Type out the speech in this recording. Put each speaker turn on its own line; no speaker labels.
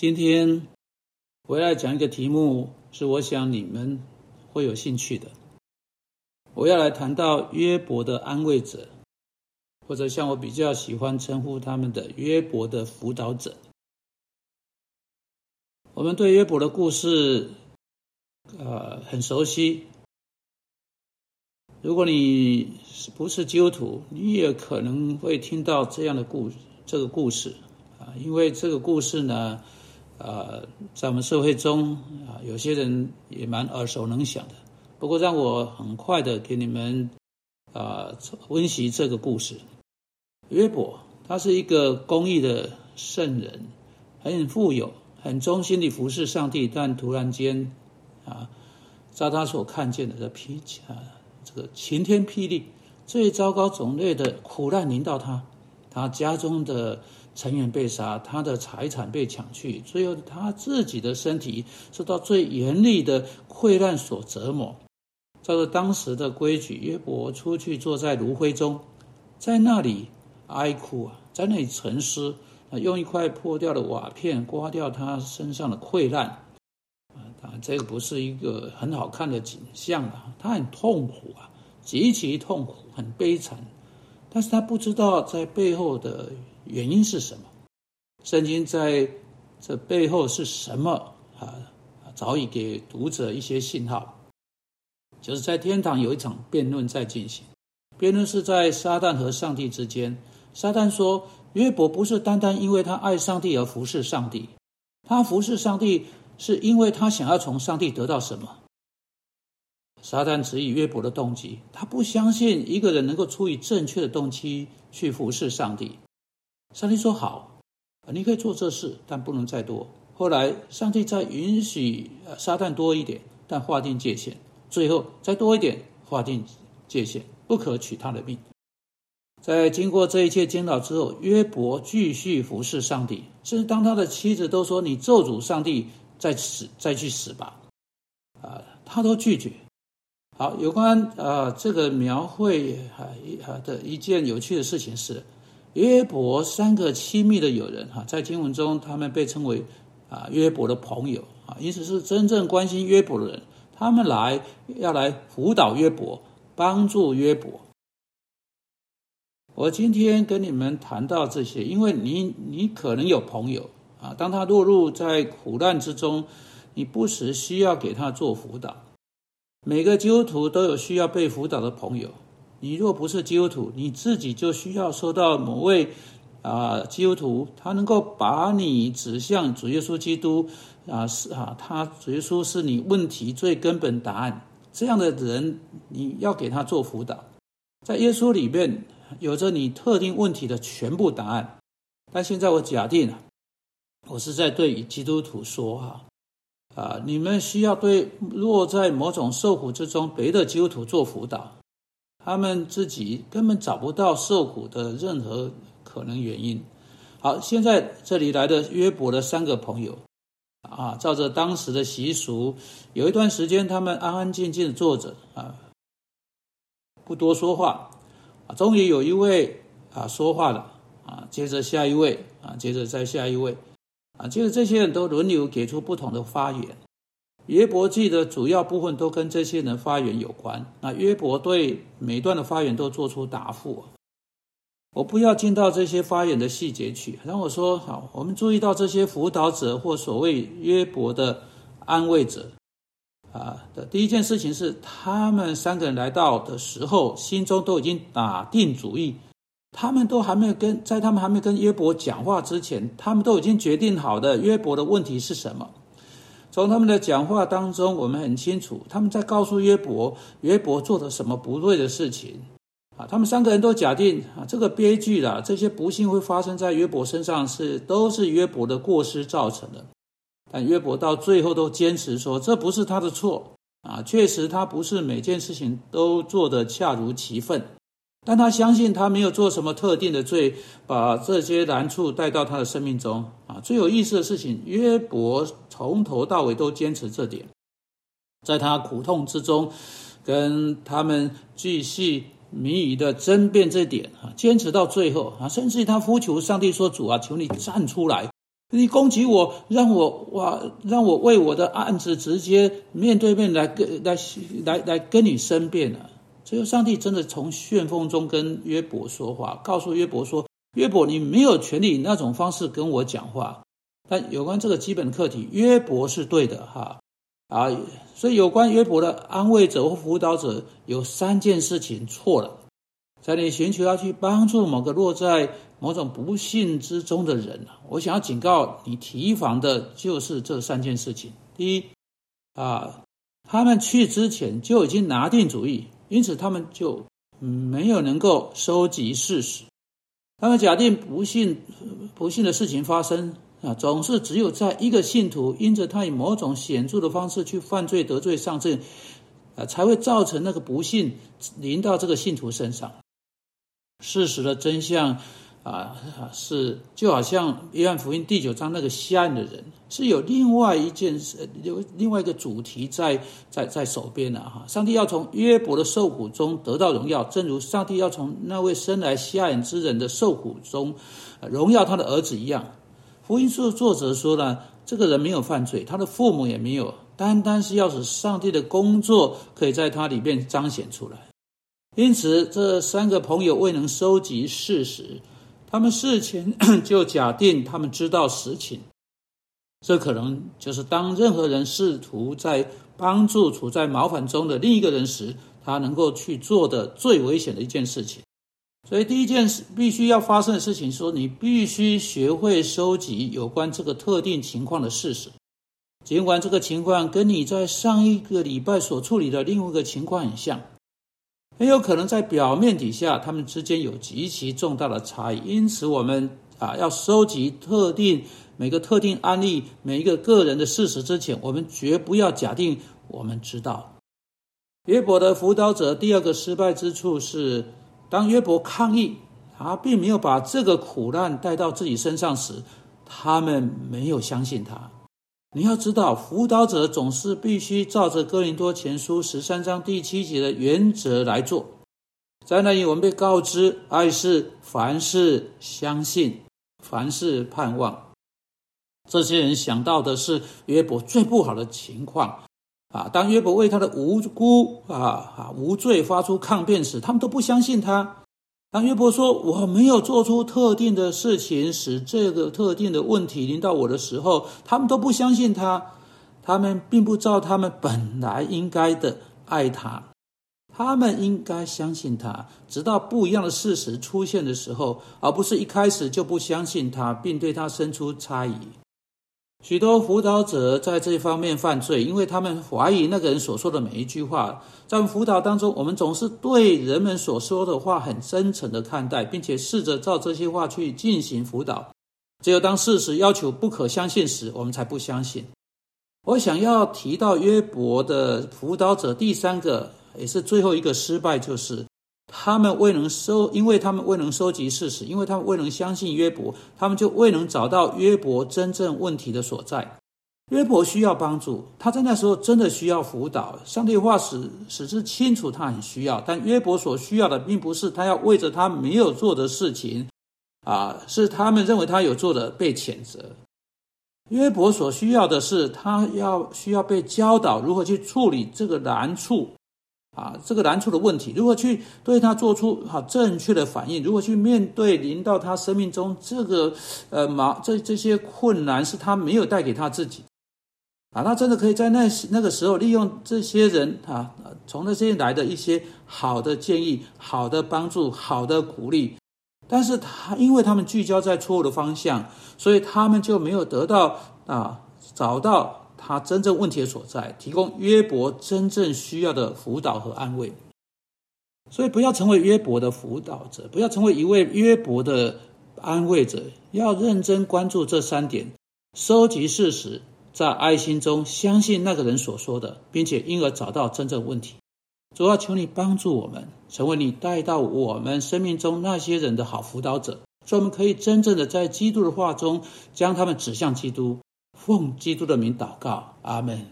今天我要讲一个题目，是我想你们会有兴趣的。我要来谈到约伯的安慰者，或者像我比较喜欢称呼他们的约伯的辅导者。我们对约伯的故事，呃，很熟悉。如果你不是基督徒，你也可能会听到这样的故这个故事啊，因为这个故事呢。呃，在我们社会中啊，有些人也蛮耳熟能详的。不过，让我很快的给你们啊温习这个故事。约伯，他是一个公益的圣人，很富有，很忠心的服侍上帝。但突然间啊，在他所看见的这霹啊，这个晴天霹雳，最糟糕种类的苦难临到他，他家中的。成员被杀，他的财产被抢去，最后他自己的身体受到最严厉的溃烂所折磨。照着当时的规矩，约伯出去坐在炉灰中，在那里哀哭啊，在那里沉思啊，用一块破掉的瓦片刮掉他身上的溃烂啊。当然，这个不是一个很好看的景象啊，他很痛苦啊，极其痛苦，很悲惨，但是他不知道在背后的。原因是什么？圣经在这背后是什么啊？早已给读者一些信号，就是在天堂有一场辩论在进行。辩论是在撒旦和上帝之间。撒旦说：“约伯不是单单因为他爱上帝而服侍上帝，他服侍上帝是因为他想要从上帝得到什么。”撒旦质疑约伯的动机，他不相信一个人能够出于正确的动机去服侍上帝。上帝说：“好，你可以做这事，但不能再多。”后来，上帝再允许撒旦多一点，但划定界限。最后，再多一点，划定界限，不可取他的命。在经过这一切煎熬之后，约伯继续服侍上帝，甚至当他的妻子都说：“你咒诅上帝，再死，再去死吧。”啊，他都拒绝。好，有关啊这个描绘啊啊的一件有趣的事情是。约伯三个亲密的友人哈，在经文中他们被称为啊约伯的朋友啊，因此是真正关心约伯的人。他们来要来辅导约伯，帮助约伯。我今天跟你们谈到这些，因为你你可能有朋友啊，当他落入在苦难之中，你不时需要给他做辅导。每个基督徒都有需要被辅导的朋友。你若不是基督徒，你自己就需要收到某位啊基督徒，他能够把你指向主耶稣基督啊，是啊，他主耶稣是你问题最根本答案。这样的人，你要给他做辅导，在耶稣里面有着你特定问题的全部答案。但现在我假定啊，我是在对基督徒说哈啊，你们需要对落在某种受苦之中别的基督徒做辅导。他们自己根本找不到受苦的任何可能原因。好，现在这里来的约伯的三个朋友，啊，照着当时的习俗，有一段时间他们安安静静的坐着，啊，不多说话。啊，终于有一位啊说话了，啊，接着下一位，啊，接着再下一位，啊，接着这些人都轮流给出不同的发言。约伯记的主要部分都跟这些人发言有关。那约伯对每段的发言都做出答复。我不要进到这些发言的细节去。让我说好，我们注意到这些辅导者或所谓约伯的安慰者啊的第一件事情是，他们三个人来到的时候，心中都已经打定主意。他们都还没有跟在他们还没跟约伯讲话之前，他们都已经决定好的约伯的问题是什么。从他们的讲话当中，我们很清楚，他们在告诉约伯，约伯做的什么不对的事情。啊，他们三个人都假定啊，这个悲剧啦，这些不幸会发生在约伯身上，是都是约伯的过失造成的。但约伯到最后都坚持说，这不是他的错。啊，确实他不是每件事情都做得恰如其分。但他相信他没有做什么特定的罪，把这些难处带到他的生命中啊。最有意思的事情，约伯从头到尾都坚持这点，在他苦痛之中，跟他们继续谜语的争辩这点啊，坚持到最后啊，甚至他呼求上帝说：“主啊，求你站出来你攻击我，让我哇，让我为我的案子直接面对面来跟来来来跟你申辩了。最后，上帝真的从旋风中跟约伯说话，告诉约伯说：“约伯，你没有权利以那种方式跟我讲话。”但有关这个基本课题，约伯是对的哈啊，所以有关约伯的安慰者或辅导者，有三件事情错了。在你寻求要去帮助某个落在某种不幸之中的人我想要警告你提防的就是这三件事情。第一，啊，他们去之前就已经拿定主意，因此他们就没有能够收集事实。他们假定不幸不幸的事情发生啊，总是只有在一个信徒因着他以某种显著的方式去犯罪得罪上阵，啊，才会造成那个不幸临到这个信徒身上。事实的真相啊，是就好像约翰福音第九章那个瞎眼的人，是有另外一件事，有另外一个主题在在在手边的哈。上帝要从约伯的受苦中得到荣耀，正如上帝要从那位生来瞎眼之人的受苦中荣耀他的儿子一样。福音书的作者说呢，这个人没有犯罪，他的父母也没有，单单是要使上帝的工作可以在他里面彰显出来。因此，这三个朋友未能收集事实，他们事前 就假定他们知道实情。这可能就是当任何人试图在帮助处在麻烦中的另一个人时，他能够去做的最危险的一件事情。所以，第一件事必须要发生的事情，说你必须学会收集有关这个特定情况的事实，尽管这个情况跟你在上一个礼拜所处理的另外一个情况很像。很有可能在表面底下，他们之间有极其重大的差异。因此，我们啊要收集特定每个特定案例、每一个个人的事实之前，我们绝不要假定我们知道。约伯的辅导者第二个失败之处是，当约伯抗议他并没有把这个苦难带到自己身上时，他们没有相信他。你要知道，辅导者总是必须照着哥林多前书十三章第七节的原则来做。在那里，我们被告知：爱是凡事相信，凡事盼望。这些人想到的是约伯最不好的情况啊！当约伯为他的无辜啊啊无罪发出抗辩时，他们都不相信他。当约伯说：“我没有做出特定的事情，使这个特定的问题临到我的时候，他们都不相信他。他们并不知道他们本来应该的爱他，他们应该相信他，直到不一样的事实出现的时候，而不是一开始就不相信他，并对他生出猜疑。”许多辅导者在这方面犯罪，因为他们怀疑那个人所说的每一句话。在辅导当中，我们总是对人们所说的话很真诚的看待，并且试着照这些话去进行辅导。只有当事实要求不可相信时，我们才不相信。我想要提到约伯的辅导者第三个，也是最后一个失败，就是。他们未能收，因为他们未能收集事实，因为他们未能相信约伯，他们就未能找到约伯真正问题的所在。约伯需要帮助，他在那时候真的需要辅导。上帝话使使之清楚，他很需要。但约伯所需要的，并不是他要为着他没有做的事情，啊，是他们认为他有做的被谴责。约伯所需要的是，他要需要被教导如何去处理这个难处。啊，这个难处的问题，如何去对他做出好正确的反应？如何去面对临到他生命中这个呃麻这这些困难，是他没有带给他自己啊？他真的可以在那那个时候利用这些人啊，从那些来的一些好的建议、好的帮助、好的鼓励，但是他因为他们聚焦在错误的方向，所以他们就没有得到啊找到。他真正问题的所在，提供约伯真正需要的辅导和安慰。所以，不要成为约伯的辅导者，不要成为一位约伯的安慰者。要认真关注这三点：收集事实，在爱心中相信那个人所说的，并且因而找到真正问题。主要求你帮助我们，成为你带到我们生命中那些人的好辅导者，所以我们可以真正的在基督的话中将他们指向基督。奉基督的名祷告，阿门。